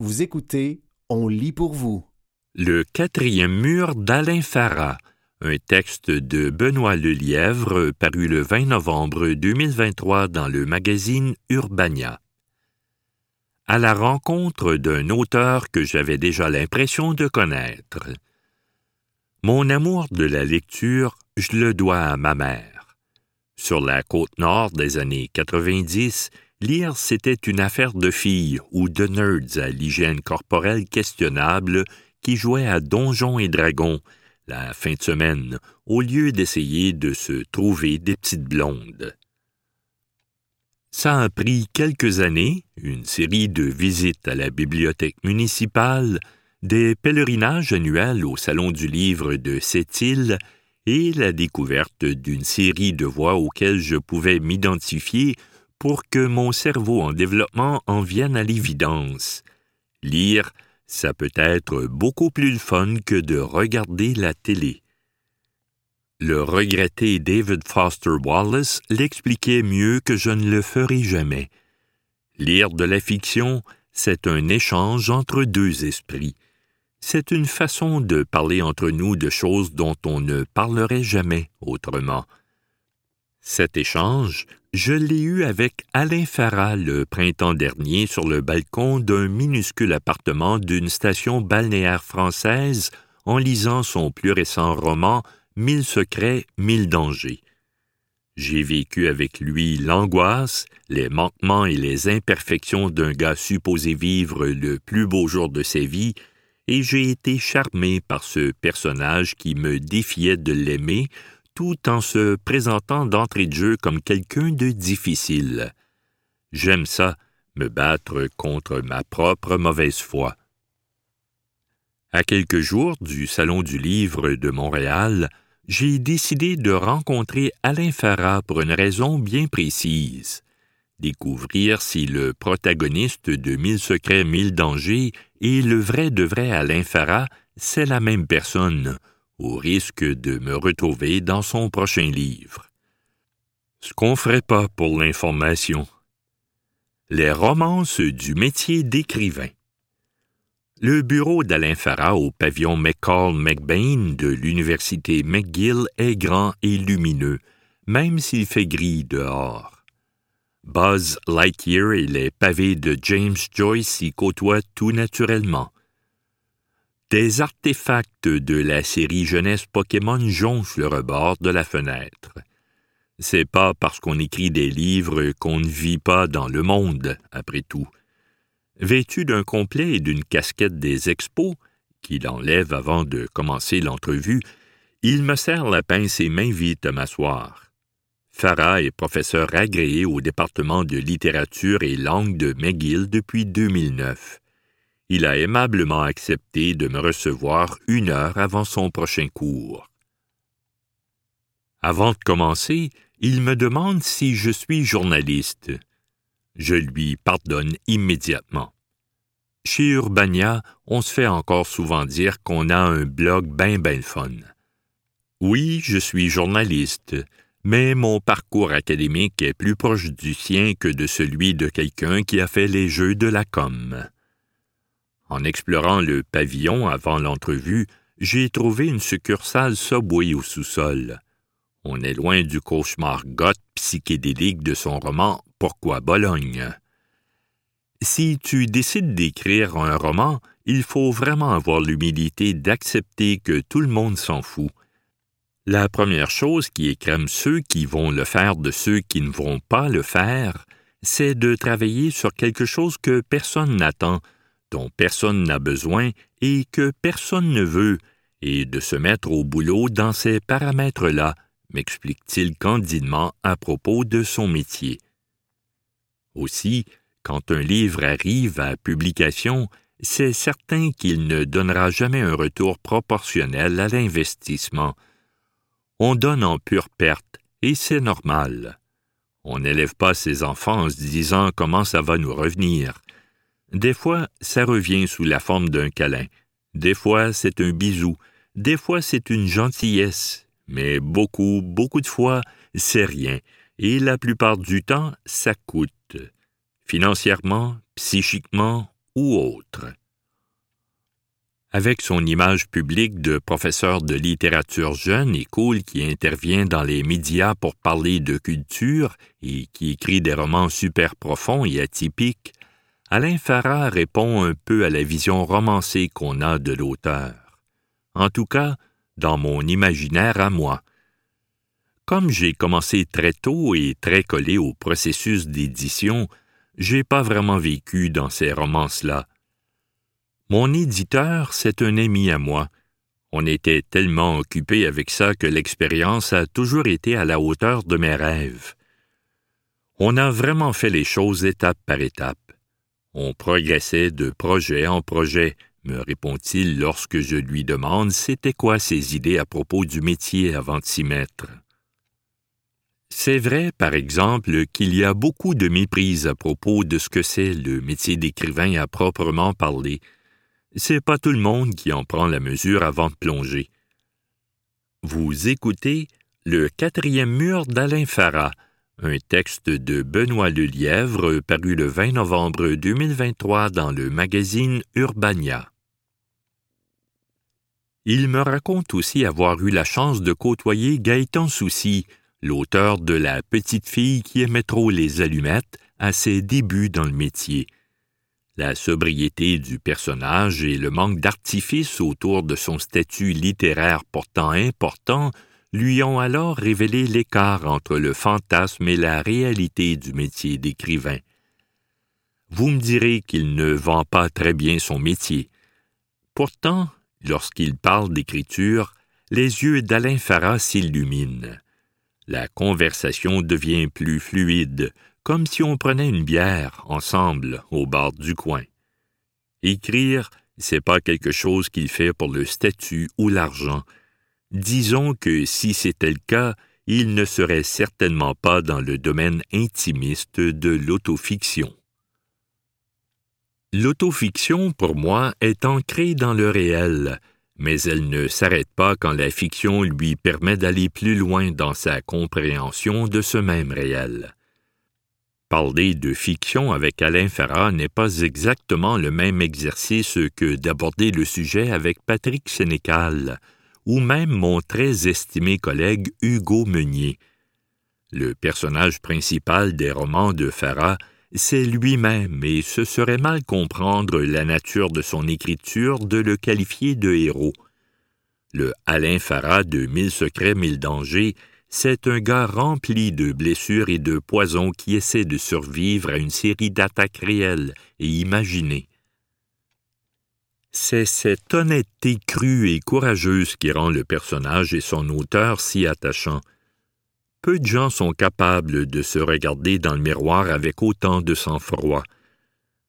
Vous écoutez On lit pour vous. Le quatrième mur d'Alain Farah, un texte de Benoît Lelièvre paru le 20 novembre 2023 dans le magazine Urbania. À la rencontre d'un auteur que j'avais déjà l'impression de connaître. Mon amour de la lecture, je le dois à ma mère. Sur la côte nord des années 90, lire c'était une affaire de filles ou de nerds à l'hygiène corporelle questionnable qui jouaient à Donjons et Dragons la fin de semaine au lieu d'essayer de se trouver des petites blondes. Ça a pris quelques années, une série de visites à la bibliothèque municipale, des pèlerinages annuels au Salon du livre de Sept-Îles et la découverte d'une série de voix auxquelles je pouvais m'identifier pour que mon cerveau en développement en vienne à l'évidence. Lire, ça peut être beaucoup plus fun que de regarder la télé. Le regretté David Foster Wallace l'expliquait mieux que je ne le ferai jamais. Lire de la fiction, c'est un échange entre deux esprits. C'est une façon de parler entre nous de choses dont on ne parlerait jamais autrement. Cet échange, je l'ai eu avec Alain Farah le printemps dernier sur le balcon d'un minuscule appartement d'une station balnéaire française en lisant son plus récent roman Mille secrets, mille dangers. J'ai vécu avec lui l'angoisse, les manquements et les imperfections d'un gars supposé vivre le plus beau jour de sa vie, et j'ai été charmé par ce personnage qui me défiait de l'aimer tout en se présentant d'entrée de jeu comme quelqu'un de difficile. J'aime ça, me battre contre ma propre mauvaise foi. À quelques jours du Salon du Livre de Montréal, j'ai décidé de rencontrer Alain Farah pour une raison bien précise. Découvrir si le protagoniste de Mille secrets, mille dangers et le vrai de vrai Alain Farah, c'est la même personne, au risque de me retrouver dans son prochain livre. Ce qu'on ferait pas pour l'information. Les romances du métier d'écrivain. Le bureau d'Alain Farah au pavillon McCall McBain de l'Université McGill est grand et lumineux, même s'il fait gris dehors. Buzz Lightyear et les pavés de James Joyce y côtoient tout naturellement. Des artefacts de la série jeunesse Pokémon jonchent le rebord de la fenêtre. C'est pas parce qu'on écrit des livres qu'on ne vit pas dans le monde, après tout. Vêtu d'un complet et d'une casquette des expos, qu'il enlève avant de commencer l'entrevue, il me serre la pince et m'invite à m'asseoir. Farah est professeur agréé au département de littérature et langue de McGill depuis 2009 il a aimablement accepté de me recevoir une heure avant son prochain cours. Avant de commencer, il me demande si je suis journaliste. Je lui pardonne immédiatement. Chez Urbania, on se fait encore souvent dire qu'on a un blog ben ben fun. Oui, je suis journaliste, mais mon parcours académique est plus proche du sien que de celui de quelqu'un qui a fait les jeux de la com. En explorant le pavillon avant l'entrevue, j'ai trouvé une succursale Subway au sous-sol. On est loin du cauchemar goth psychédélique de son roman Pourquoi Bologne. Si tu décides d'écrire un roman, il faut vraiment avoir l'humilité d'accepter que tout le monde s'en fout. La première chose qui écrème ceux qui vont le faire de ceux qui ne vont pas le faire, c'est de travailler sur quelque chose que personne n'attend, dont personne n'a besoin et que personne ne veut, et de se mettre au boulot dans ces paramètres-là, m'explique-t-il candidement à propos de son métier. Aussi, quand un livre arrive à publication, c'est certain qu'il ne donnera jamais un retour proportionnel à l'investissement. On donne en pure perte, et c'est normal. On n'élève pas ses enfants en se disant comment ça va nous revenir. Des fois, ça revient sous la forme d'un câlin. Des fois, c'est un bisou. Des fois, c'est une gentillesse. Mais beaucoup, beaucoup de fois, c'est rien. Et la plupart du temps, ça coûte. Financièrement, psychiquement ou autre. Avec son image publique de professeur de littérature jeune et cool qui intervient dans les médias pour parler de culture et qui écrit des romans super profonds et atypiques, Alain Farah répond un peu à la vision romancée qu'on a de l'auteur. En tout cas, dans mon imaginaire à moi. Comme j'ai commencé très tôt et très collé au processus d'édition, j'ai pas vraiment vécu dans ces romances-là. Mon éditeur, c'est un ami à moi. On était tellement occupés avec ça que l'expérience a toujours été à la hauteur de mes rêves. On a vraiment fait les choses étape par étape. On progressait de projet en projet, me répond-il lorsque je lui demande c'était quoi ses idées à propos du métier avant de s'y mettre. C'est vrai, par exemple, qu'il y a beaucoup de méprise à propos de ce que c'est le métier d'écrivain à proprement parler. C'est pas tout le monde qui en prend la mesure avant de plonger. Vous écoutez Le quatrième mur d'Alain Farah, un texte de Benoît Lelièvre paru le 20 novembre 2023 dans le magazine Urbania. Il me raconte aussi avoir eu la chance de côtoyer Gaëtan Soucy, l'auteur de La petite fille qui aimait trop les allumettes à ses débuts dans le métier. La sobriété du personnage et le manque d'artifice autour de son statut littéraire pourtant important lui ont alors révélé l'écart entre le fantasme et la réalité du métier d'écrivain. Vous me direz qu'il ne vend pas très bien son métier. Pourtant, lorsqu'il parle d'écriture, les yeux d'Alain Farah s'illuminent. La conversation devient plus fluide, comme si on prenait une bière ensemble au bar du coin. Écrire, c'est pas quelque chose qu'il fait pour le statut ou l'argent. Disons que si c'était le cas, il ne serait certainement pas dans le domaine intimiste de l'autofiction. L'autofiction, pour moi, est ancrée dans le réel, mais elle ne s'arrête pas quand la fiction lui permet d'aller plus loin dans sa compréhension de ce même réel. Parler de fiction avec Alain Farah n'est pas exactement le même exercice que d'aborder le sujet avec Patrick Sénécal, ou même mon très estimé collègue Hugo Meunier. Le personnage principal des romans de Farah c'est lui-même, et ce serait mal comprendre la nature de son écriture de le qualifier de héros. Le Alain Farah de Mille secrets, mille dangers, c'est un gars rempli de blessures et de poisons qui essaie de survivre à une série d'attaques réelles et imaginées. C'est cette honnêteté crue et courageuse qui rend le personnage et son auteur si attachants. Peu de gens sont capables de se regarder dans le miroir avec autant de sang-froid.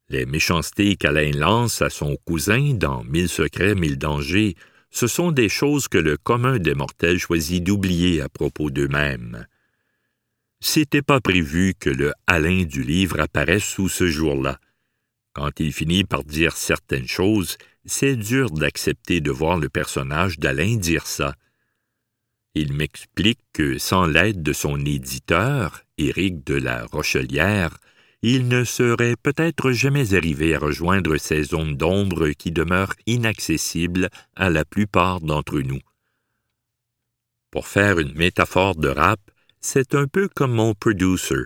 Les méchancetés qu'Alain lance à son cousin dans Mille secrets, mille dangers, ce sont des choses que le commun des mortels choisit d'oublier à propos d'eux-mêmes. C'était pas prévu que le Alain du livre apparaisse sous ce jour-là. Quand il finit par dire certaines choses, c'est dur d'accepter de voir le personnage d'Alain dire ça. Il m'explique que sans l'aide de son éditeur, Éric de la Rochelière, il ne serait peut-être jamais arrivé à rejoindre ces zones d'ombre qui demeurent inaccessibles à la plupart d'entre nous. Pour faire une métaphore de rap, c'est un peu comme mon producer.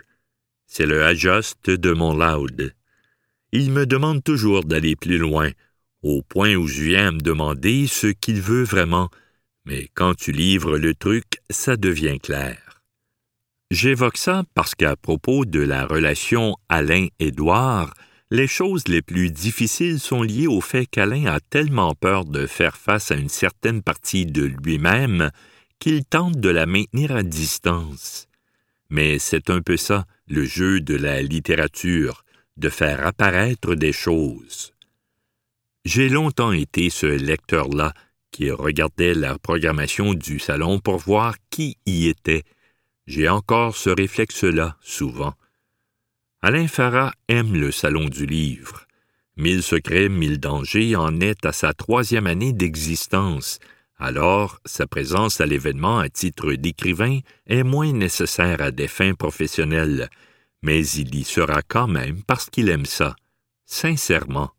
C'est le adjust de mon loud. Il me demande toujours d'aller plus loin, au point où je viens me demander ce qu'il veut vraiment, mais quand tu livres le truc, ça devient clair. J'évoque ça parce qu'à propos de la relation Alain-Édouard, les choses les plus difficiles sont liées au fait qu'Alain a tellement peur de faire face à une certaine partie de lui-même qu'il tente de la maintenir à distance. Mais c'est un peu ça, le jeu de la littérature, de faire apparaître des choses. J'ai longtemps été ce lecteur-là qui regardait la programmation du salon pour voir qui y était. J'ai encore ce réflexe-là, souvent. Alain Farah aime le salon du livre. Mille secrets, mille dangers en est à sa troisième année d'existence, alors sa présence à l'événement à titre d'écrivain est moins nécessaire à des fins professionnelles, mais il y sera quand même parce qu'il aime ça, sincèrement,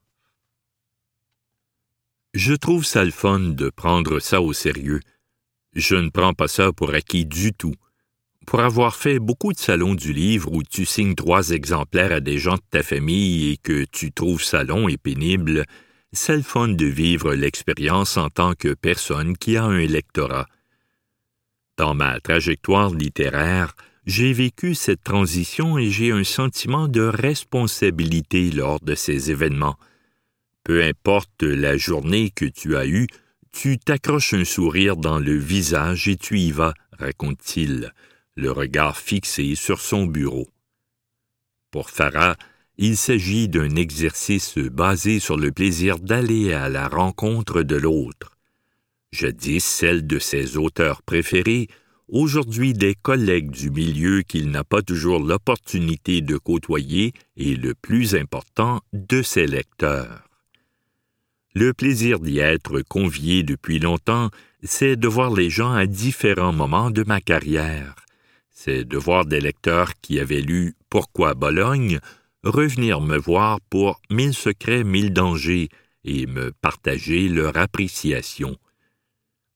Je trouve ça de prendre ça au sérieux. Je ne prends pas ça pour acquis du tout. Pour avoir fait beaucoup de salons du livre où tu signes trois exemplaires à des gens de ta famille et que tu trouves ça et pénible, c'est le fun de vivre l'expérience en tant que personne qui a un lectorat. Dans ma trajectoire littéraire, j'ai vécu cette transition et j'ai un sentiment de responsabilité lors de ces événements. Peu importe la journée que tu as eue, tu t'accroches un sourire dans le visage et tu y vas, raconte-t-il, le regard fixé sur son bureau. Pour Farah, il s'agit d'un exercice basé sur le plaisir d'aller à la rencontre de l'autre. Jadis celle de ses auteurs préférés, aujourd'hui des collègues du milieu qu'il n'a pas toujours l'opportunité de côtoyer et le plus important, de ses lecteurs. Le plaisir d'y être convié depuis longtemps, c'est de voir les gens à différents moments de ma carrière. C'est de voir des lecteurs qui avaient lu Pourquoi Bologne revenir me voir pour Mille secrets, mille dangers et me partager leur appréciation.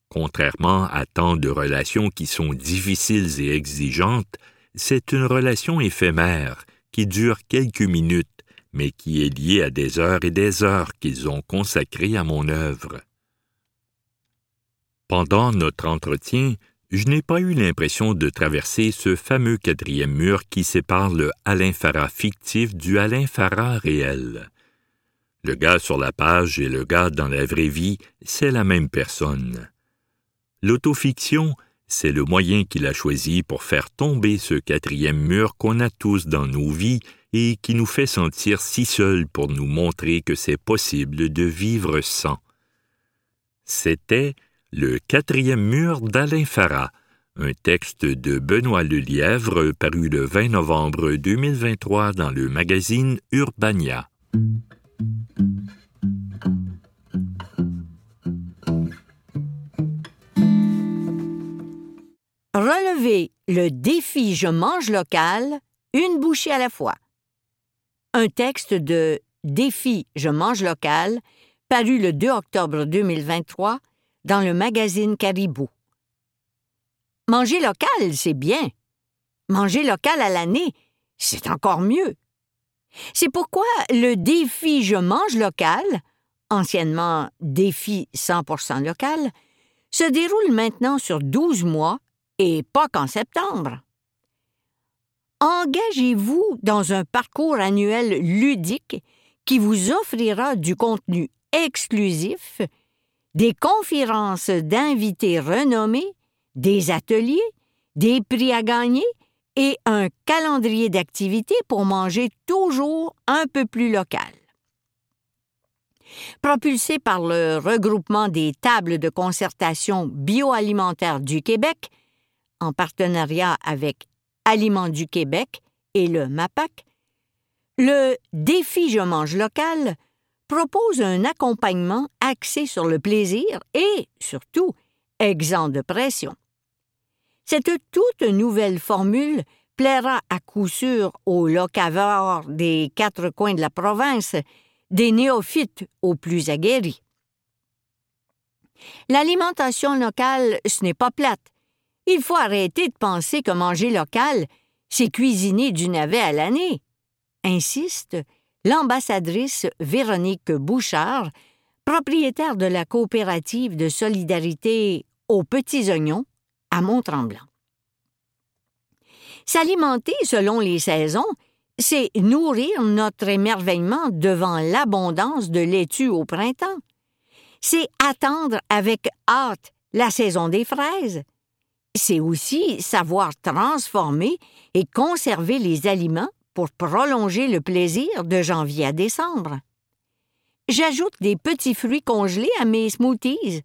Contrairement à tant de relations qui sont difficiles et exigeantes, c'est une relation éphémère qui dure quelques minutes mais qui est lié à des heures et des heures qu'ils ont consacrées à mon œuvre. Pendant notre entretien, je n'ai pas eu l'impression de traverser ce fameux quatrième mur qui sépare le Alain Farah fictif du Alain Farah réel. Le gars sur la page et le gars dans la vraie vie, c'est la même personne. L'autofiction, c'est le moyen qu'il a choisi pour faire tomber ce quatrième mur qu'on a tous dans nos vies et qui nous fait sentir si seuls pour nous montrer que c'est possible de vivre sans. C'était Le quatrième mur d'Alain Farah, un texte de Benoît Lelièvre paru le 20 novembre 2023 dans le magazine Urbania. Relevez le défi Je mange local, une bouchée à la fois un texte de Défi Je mange local, paru le 2 octobre 2023 dans le magazine Caribou. Manger local, c'est bien. Manger local à l'année, c'est encore mieux. C'est pourquoi le défi Je mange local, anciennement défi 100% local, se déroule maintenant sur 12 mois et pas qu'en septembre. Engagez-vous dans un parcours annuel ludique qui vous offrira du contenu exclusif, des conférences d'invités renommés, des ateliers, des prix à gagner et un calendrier d'activités pour manger toujours un peu plus local. Propulsé par le regroupement des tables de concertation bioalimentaire du Québec, en partenariat avec Aliments du Québec et le MAPAC, le Défi Je mange local propose un accompagnement axé sur le plaisir et, surtout, exempt de pression. Cette toute nouvelle formule plaira à coup sûr aux locavores des quatre coins de la province, des néophytes aux plus aguerris. L'alimentation locale, ce n'est pas plate, il faut arrêter de penser que manger local, c'est cuisiner du navet à l'année, insiste l'ambassadrice Véronique Bouchard, propriétaire de la coopérative de solidarité aux petits oignons à Mont-Tremblant. S'alimenter selon les saisons, c'est nourrir notre émerveillement devant l'abondance de laitue au printemps. C'est attendre avec hâte la saison des fraises, c'est aussi savoir transformer et conserver les aliments pour prolonger le plaisir de janvier à décembre. J'ajoute des petits fruits congelés à mes smoothies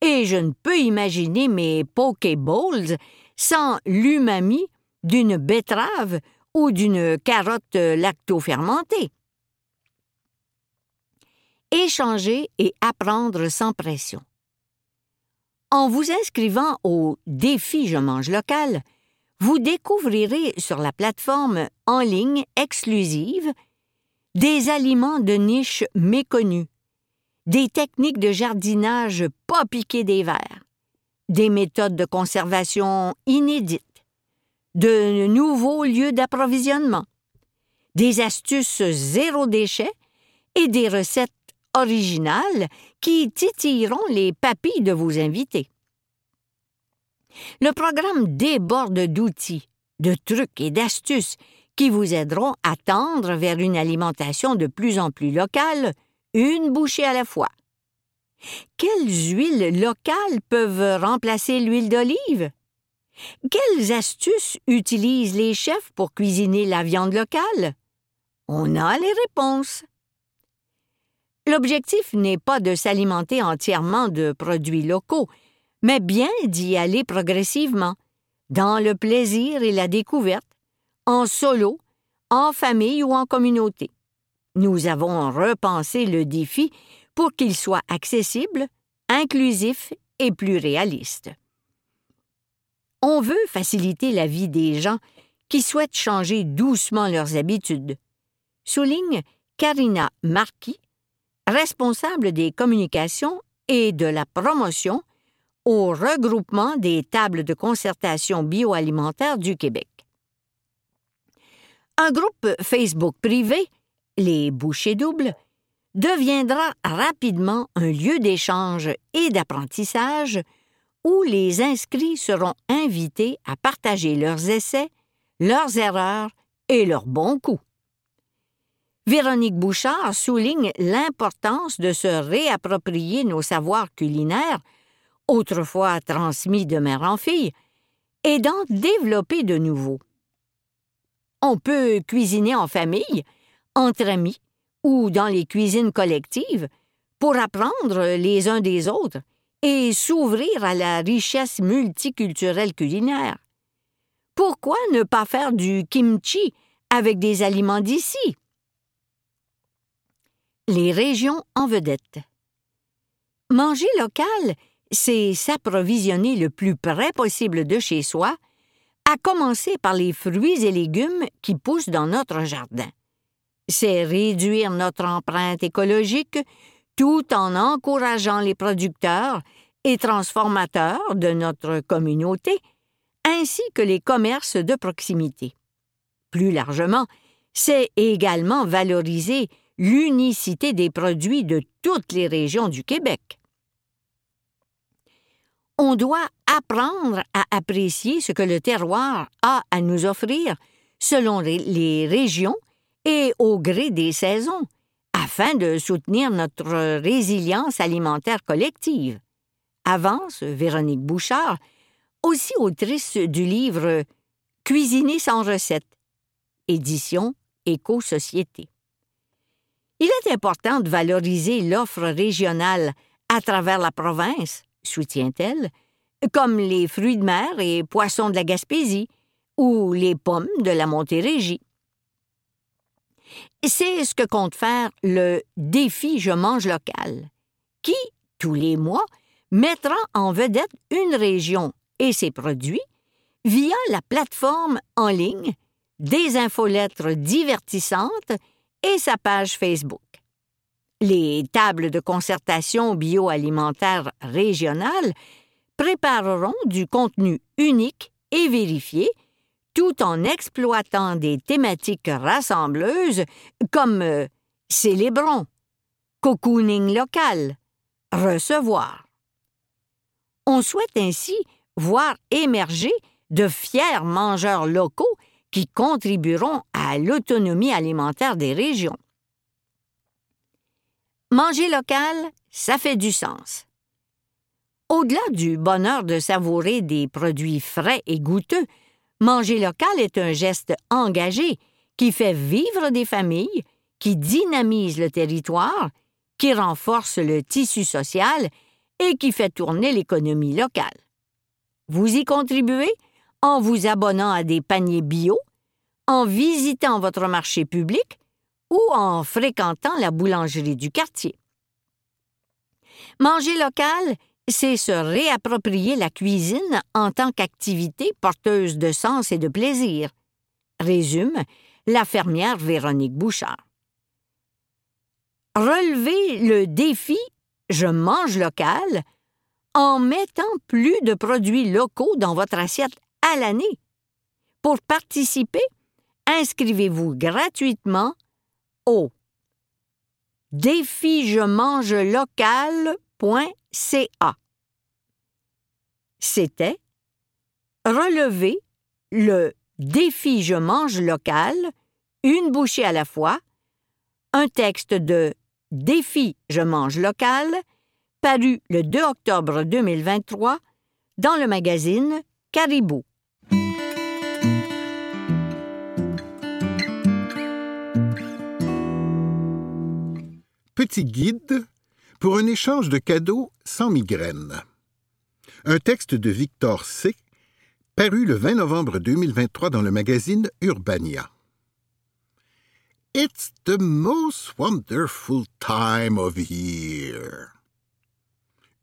et je ne peux imaginer mes Pokeballs sans l'umami d'une betterave ou d'une carotte lacto-fermentée. Échanger et apprendre sans pression. En vous inscrivant au Défi Je mange local, vous découvrirez sur la plateforme en ligne exclusive des aliments de niche méconnus, des techniques de jardinage pas piquées des vers, des méthodes de conservation inédites, de nouveaux lieux d'approvisionnement, des astuces zéro déchet et des recettes originales qui titilleront les papilles de vos invités. Le programme déborde d'outils, de trucs et d'astuces qui vous aideront à tendre vers une alimentation de plus en plus locale, une bouchée à la fois. Quelles huiles locales peuvent remplacer l'huile d'olive? Quelles astuces utilisent les chefs pour cuisiner la viande locale? On a les réponses. L'objectif n'est pas de s'alimenter entièrement de produits locaux, mais bien d'y aller progressivement, dans le plaisir et la découverte, en solo, en famille ou en communauté. Nous avons repensé le défi pour qu'il soit accessible, inclusif et plus réaliste. On veut faciliter la vie des gens qui souhaitent changer doucement leurs habitudes, souligne Karina Marquis, responsable des communications et de la promotion au regroupement des tables de concertation bioalimentaire du Québec. Un groupe Facebook privé, les Bouchers Doubles, deviendra rapidement un lieu d'échange et d'apprentissage où les inscrits seront invités à partager leurs essais, leurs erreurs et leurs bons coups. Véronique Bouchard souligne l'importance de se réapproprier nos savoirs culinaires, autrefois transmis de mère en fille, et d'en développer de nouveaux. On peut cuisiner en famille, entre amis ou dans les cuisines collectives pour apprendre les uns des autres et s'ouvrir à la richesse multiculturelle culinaire. Pourquoi ne pas faire du kimchi avec des aliments d'ici? Les régions en vedette. Manger local, c'est s'approvisionner le plus près possible de chez soi, à commencer par les fruits et légumes qui poussent dans notre jardin. C'est réduire notre empreinte écologique tout en encourageant les producteurs et transformateurs de notre communauté, ainsi que les commerces de proximité. Plus largement, c'est également valoriser l'unicité des produits de toutes les régions du Québec. On doit apprendre à apprécier ce que le terroir a à nous offrir selon les régions et au gré des saisons, afin de soutenir notre résilience alimentaire collective. Avance Véronique Bouchard, aussi autrice du livre Cuisiner sans recette, édition Éco-Société. Il est important de valoriser l'offre régionale à travers la province, soutient-elle, comme les fruits de mer et poissons de la Gaspésie ou les pommes de la Montérégie. C'est ce que compte faire le défi Je mange local, qui, tous les mois, mettra en vedette une région et ses produits via la plateforme en ligne, des infolettres divertissantes et sa page Facebook. Les tables de concertation bioalimentaire régionales prépareront du contenu unique et vérifié tout en exploitant des thématiques rassembleuses comme euh, célébrons, cocooning local, recevoir. On souhaite ainsi voir émerger de fiers mangeurs locaux qui contribueront à l'autonomie alimentaire des régions. Manger local, ça fait du sens. Au-delà du bonheur de savourer des produits frais et goûteux, Manger local est un geste engagé qui fait vivre des familles, qui dynamise le territoire, qui renforce le tissu social et qui fait tourner l'économie locale. Vous y contribuez? En vous abonnant à des paniers bio, en visitant votre marché public ou en fréquentant la boulangerie du quartier. Manger local, c'est se réapproprier la cuisine en tant qu'activité porteuse de sens et de plaisir, résume la fermière Véronique Bouchard. Relever le défi Je mange local en mettant plus de produits locaux dans votre assiette l'année. Pour participer, inscrivez-vous gratuitement au défijemangelocal.ca. C'était relever le défi Je mange local, une bouchée à la fois, un texte de Défi Je mange local, paru le 2 octobre 2023 dans le magazine Caribou. Petit guide pour un échange de cadeaux sans migraine. Un texte de Victor C., paru le 20 novembre 2023 dans le magazine Urbania. It's the most wonderful time of year.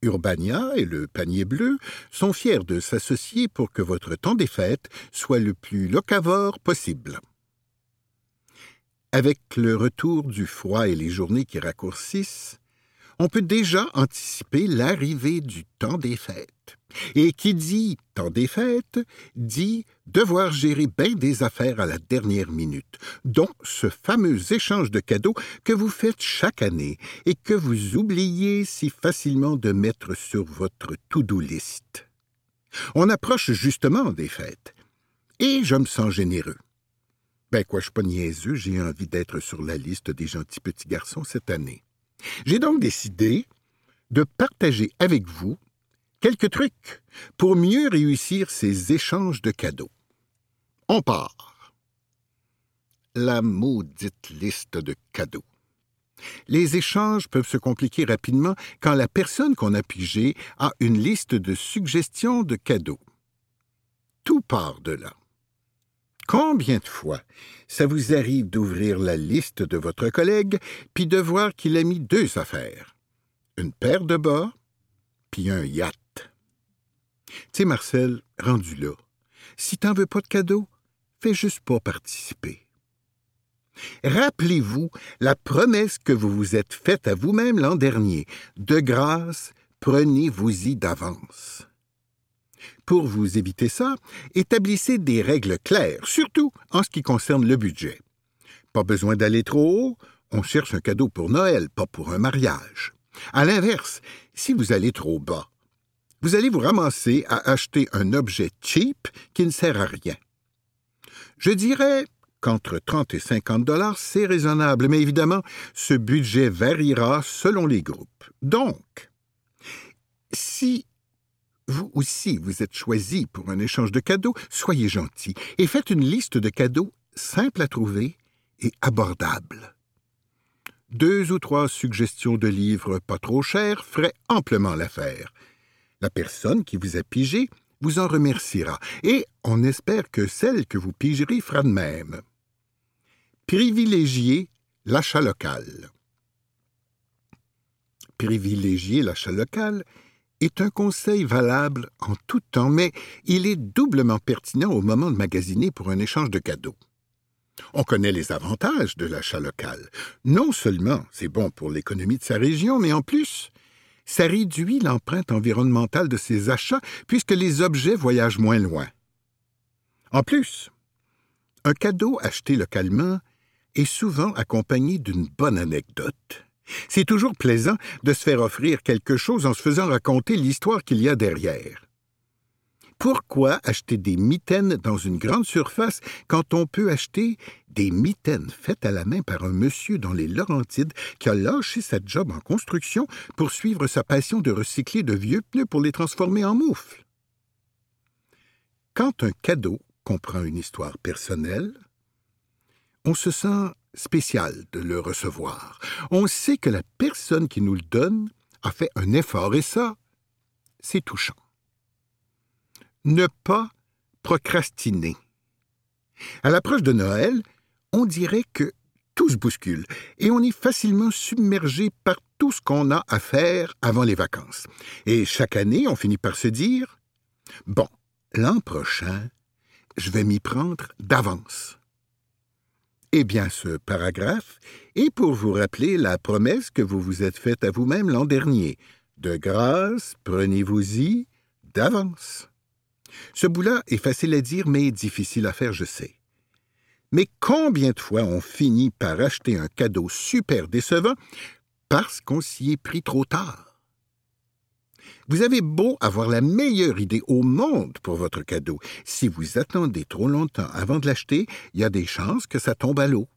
Urbania et le panier bleu sont fiers de s'associer pour que votre temps des fêtes soit le plus locavore possible. Avec le retour du froid et les journées qui raccourcissent, on peut déjà anticiper l'arrivée du temps des fêtes. Et qui dit temps des fêtes dit devoir gérer bien des affaires à la dernière minute, dont ce fameux échange de cadeaux que vous faites chaque année et que vous oubliez si facilement de mettre sur votre to-do list. On approche justement des fêtes, et je me sens généreux. Ben quoi, je suis pas niaiseux, j'ai envie d'être sur la liste des gentils petits garçons cette année. J'ai donc décidé de partager avec vous quelques trucs pour mieux réussir ces échanges de cadeaux. On part. La maudite liste de cadeaux. Les échanges peuvent se compliquer rapidement quand la personne qu'on a pigée a une liste de suggestions de cadeaux. Tout part de là. Combien de fois ça vous arrive d'ouvrir la liste de votre collègue puis de voir qu'il a mis deux affaires? Une paire de bas puis un yacht. Tu Marcel, rendu là, si t'en veux pas de cadeau, fais juste pas participer. Rappelez-vous la promesse que vous vous êtes faite à vous-même l'an dernier. De grâce, prenez-vous-y d'avance. Pour vous éviter ça, établissez des règles claires, surtout en ce qui concerne le budget. Pas besoin d'aller trop haut, on cherche un cadeau pour Noël, pas pour un mariage. À l'inverse, si vous allez trop bas, vous allez vous ramasser à acheter un objet cheap qui ne sert à rien. Je dirais qu'entre 30 et 50 dollars, c'est raisonnable, mais évidemment, ce budget variera selon les groupes. Donc, si vous aussi vous êtes choisi pour un échange de cadeaux, soyez gentil et faites une liste de cadeaux simples à trouver et abordables. Deux ou trois suggestions de livres pas trop chers feraient amplement l'affaire. La personne qui vous a pigé vous en remerciera, et on espère que celle que vous pigerez fera de même. Privilégiez l'achat local. Privilégier l'achat local est un conseil valable en tout temps, mais il est doublement pertinent au moment de magasiner pour un échange de cadeaux. On connaît les avantages de l'achat local. Non seulement c'est bon pour l'économie de sa région, mais en plus, ça réduit l'empreinte environnementale de ses achats puisque les objets voyagent moins loin. En plus, un cadeau acheté localement est souvent accompagné d'une bonne anecdote. C'est toujours plaisant de se faire offrir quelque chose en se faisant raconter l'histoire qu'il y a derrière. Pourquoi acheter des mitaines dans une grande surface quand on peut acheter des mitaines faites à la main par un monsieur dans les Laurentides qui a lâché sa job en construction pour suivre sa passion de recycler de vieux pneus pour les transformer en moufles? Quand un cadeau comprend une histoire personnelle, on se sent spécial de le recevoir. On sait que la personne qui nous le donne a fait un effort et ça, c'est touchant. Ne pas procrastiner. À l'approche de Noël, on dirait que tout se bouscule et on est facilement submergé par tout ce qu'on a à faire avant les vacances. Et chaque année, on finit par se dire Bon, l'an prochain, je vais m'y prendre d'avance. Eh bien, ce paragraphe est pour vous rappeler la promesse que vous vous êtes faite à vous-même l'an dernier. De grâce, prenez-vous-y d'avance. Ce bout-là est facile à dire, mais difficile à faire, je sais. Mais combien de fois on finit par acheter un cadeau super décevant parce qu'on s'y est pris trop tard? Vous avez beau avoir la meilleure idée au monde pour votre cadeau. Si vous attendez trop longtemps avant de l'acheter, il y a des chances que ça tombe à l'eau.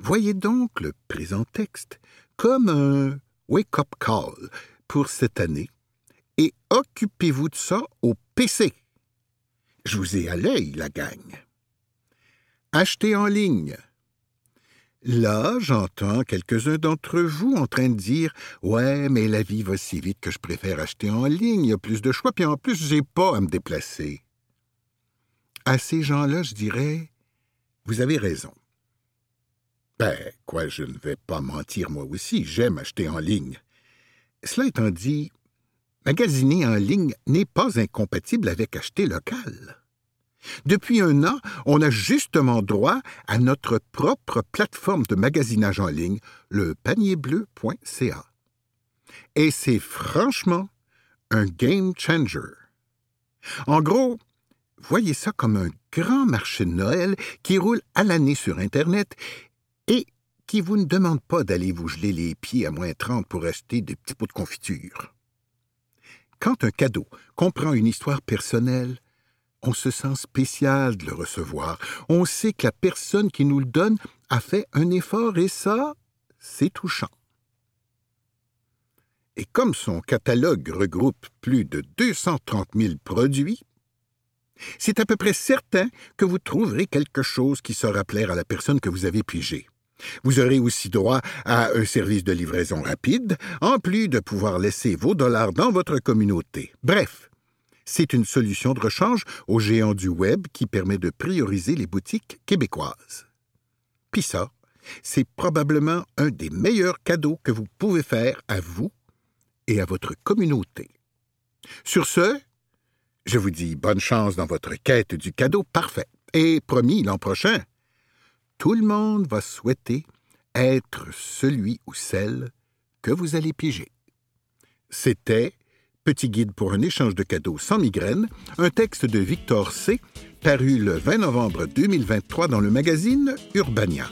Voyez donc le présent texte comme un wake-up call pour cette année et occupez-vous de ça au PC. Je vous ai à l'œil, la gang. Achetez en ligne. Là, j'entends quelques-uns d'entre vous en train de dire Ouais, mais la vie va si vite que je préfère acheter en ligne, il y a plus de choix, puis en plus, j'ai pas à me déplacer. À ces gens-là, je dirais Vous avez raison. Ben, quoi, je ne vais pas mentir, moi aussi, j'aime acheter en ligne. Cela étant dit, magasiner en ligne n'est pas incompatible avec acheter local. Depuis un an, on a justement droit à notre propre plateforme de magasinage en ligne, le panierbleu.ca. Et c'est franchement un game changer. En gros, voyez ça comme un grand marché de Noël qui roule à l'année sur Internet et qui vous ne demande pas d'aller vous geler les pieds à moins 30 pour acheter des petits pots de confiture. Quand un cadeau comprend une histoire personnelle, on se sent spécial de le recevoir. On sait que la personne qui nous le donne a fait un effort et ça, c'est touchant. Et comme son catalogue regroupe plus de 230 000 produits, c'est à peu près certain que vous trouverez quelque chose qui saura plaire à la personne que vous avez pigée. Vous aurez aussi droit à un service de livraison rapide, en plus de pouvoir laisser vos dollars dans votre communauté. Bref, c'est une solution de rechange aux géants du web qui permet de prioriser les boutiques québécoises. Puis ça, c'est probablement un des meilleurs cadeaux que vous pouvez faire à vous et à votre communauté. Sur ce, je vous dis bonne chance dans votre quête du cadeau parfait. Et promis, l'an prochain, tout le monde va souhaiter être celui ou celle que vous allez piger. C'était Petit guide pour un échange de cadeaux sans migraine, un texte de Victor C., paru le 20 novembre 2023 dans le magazine Urbania.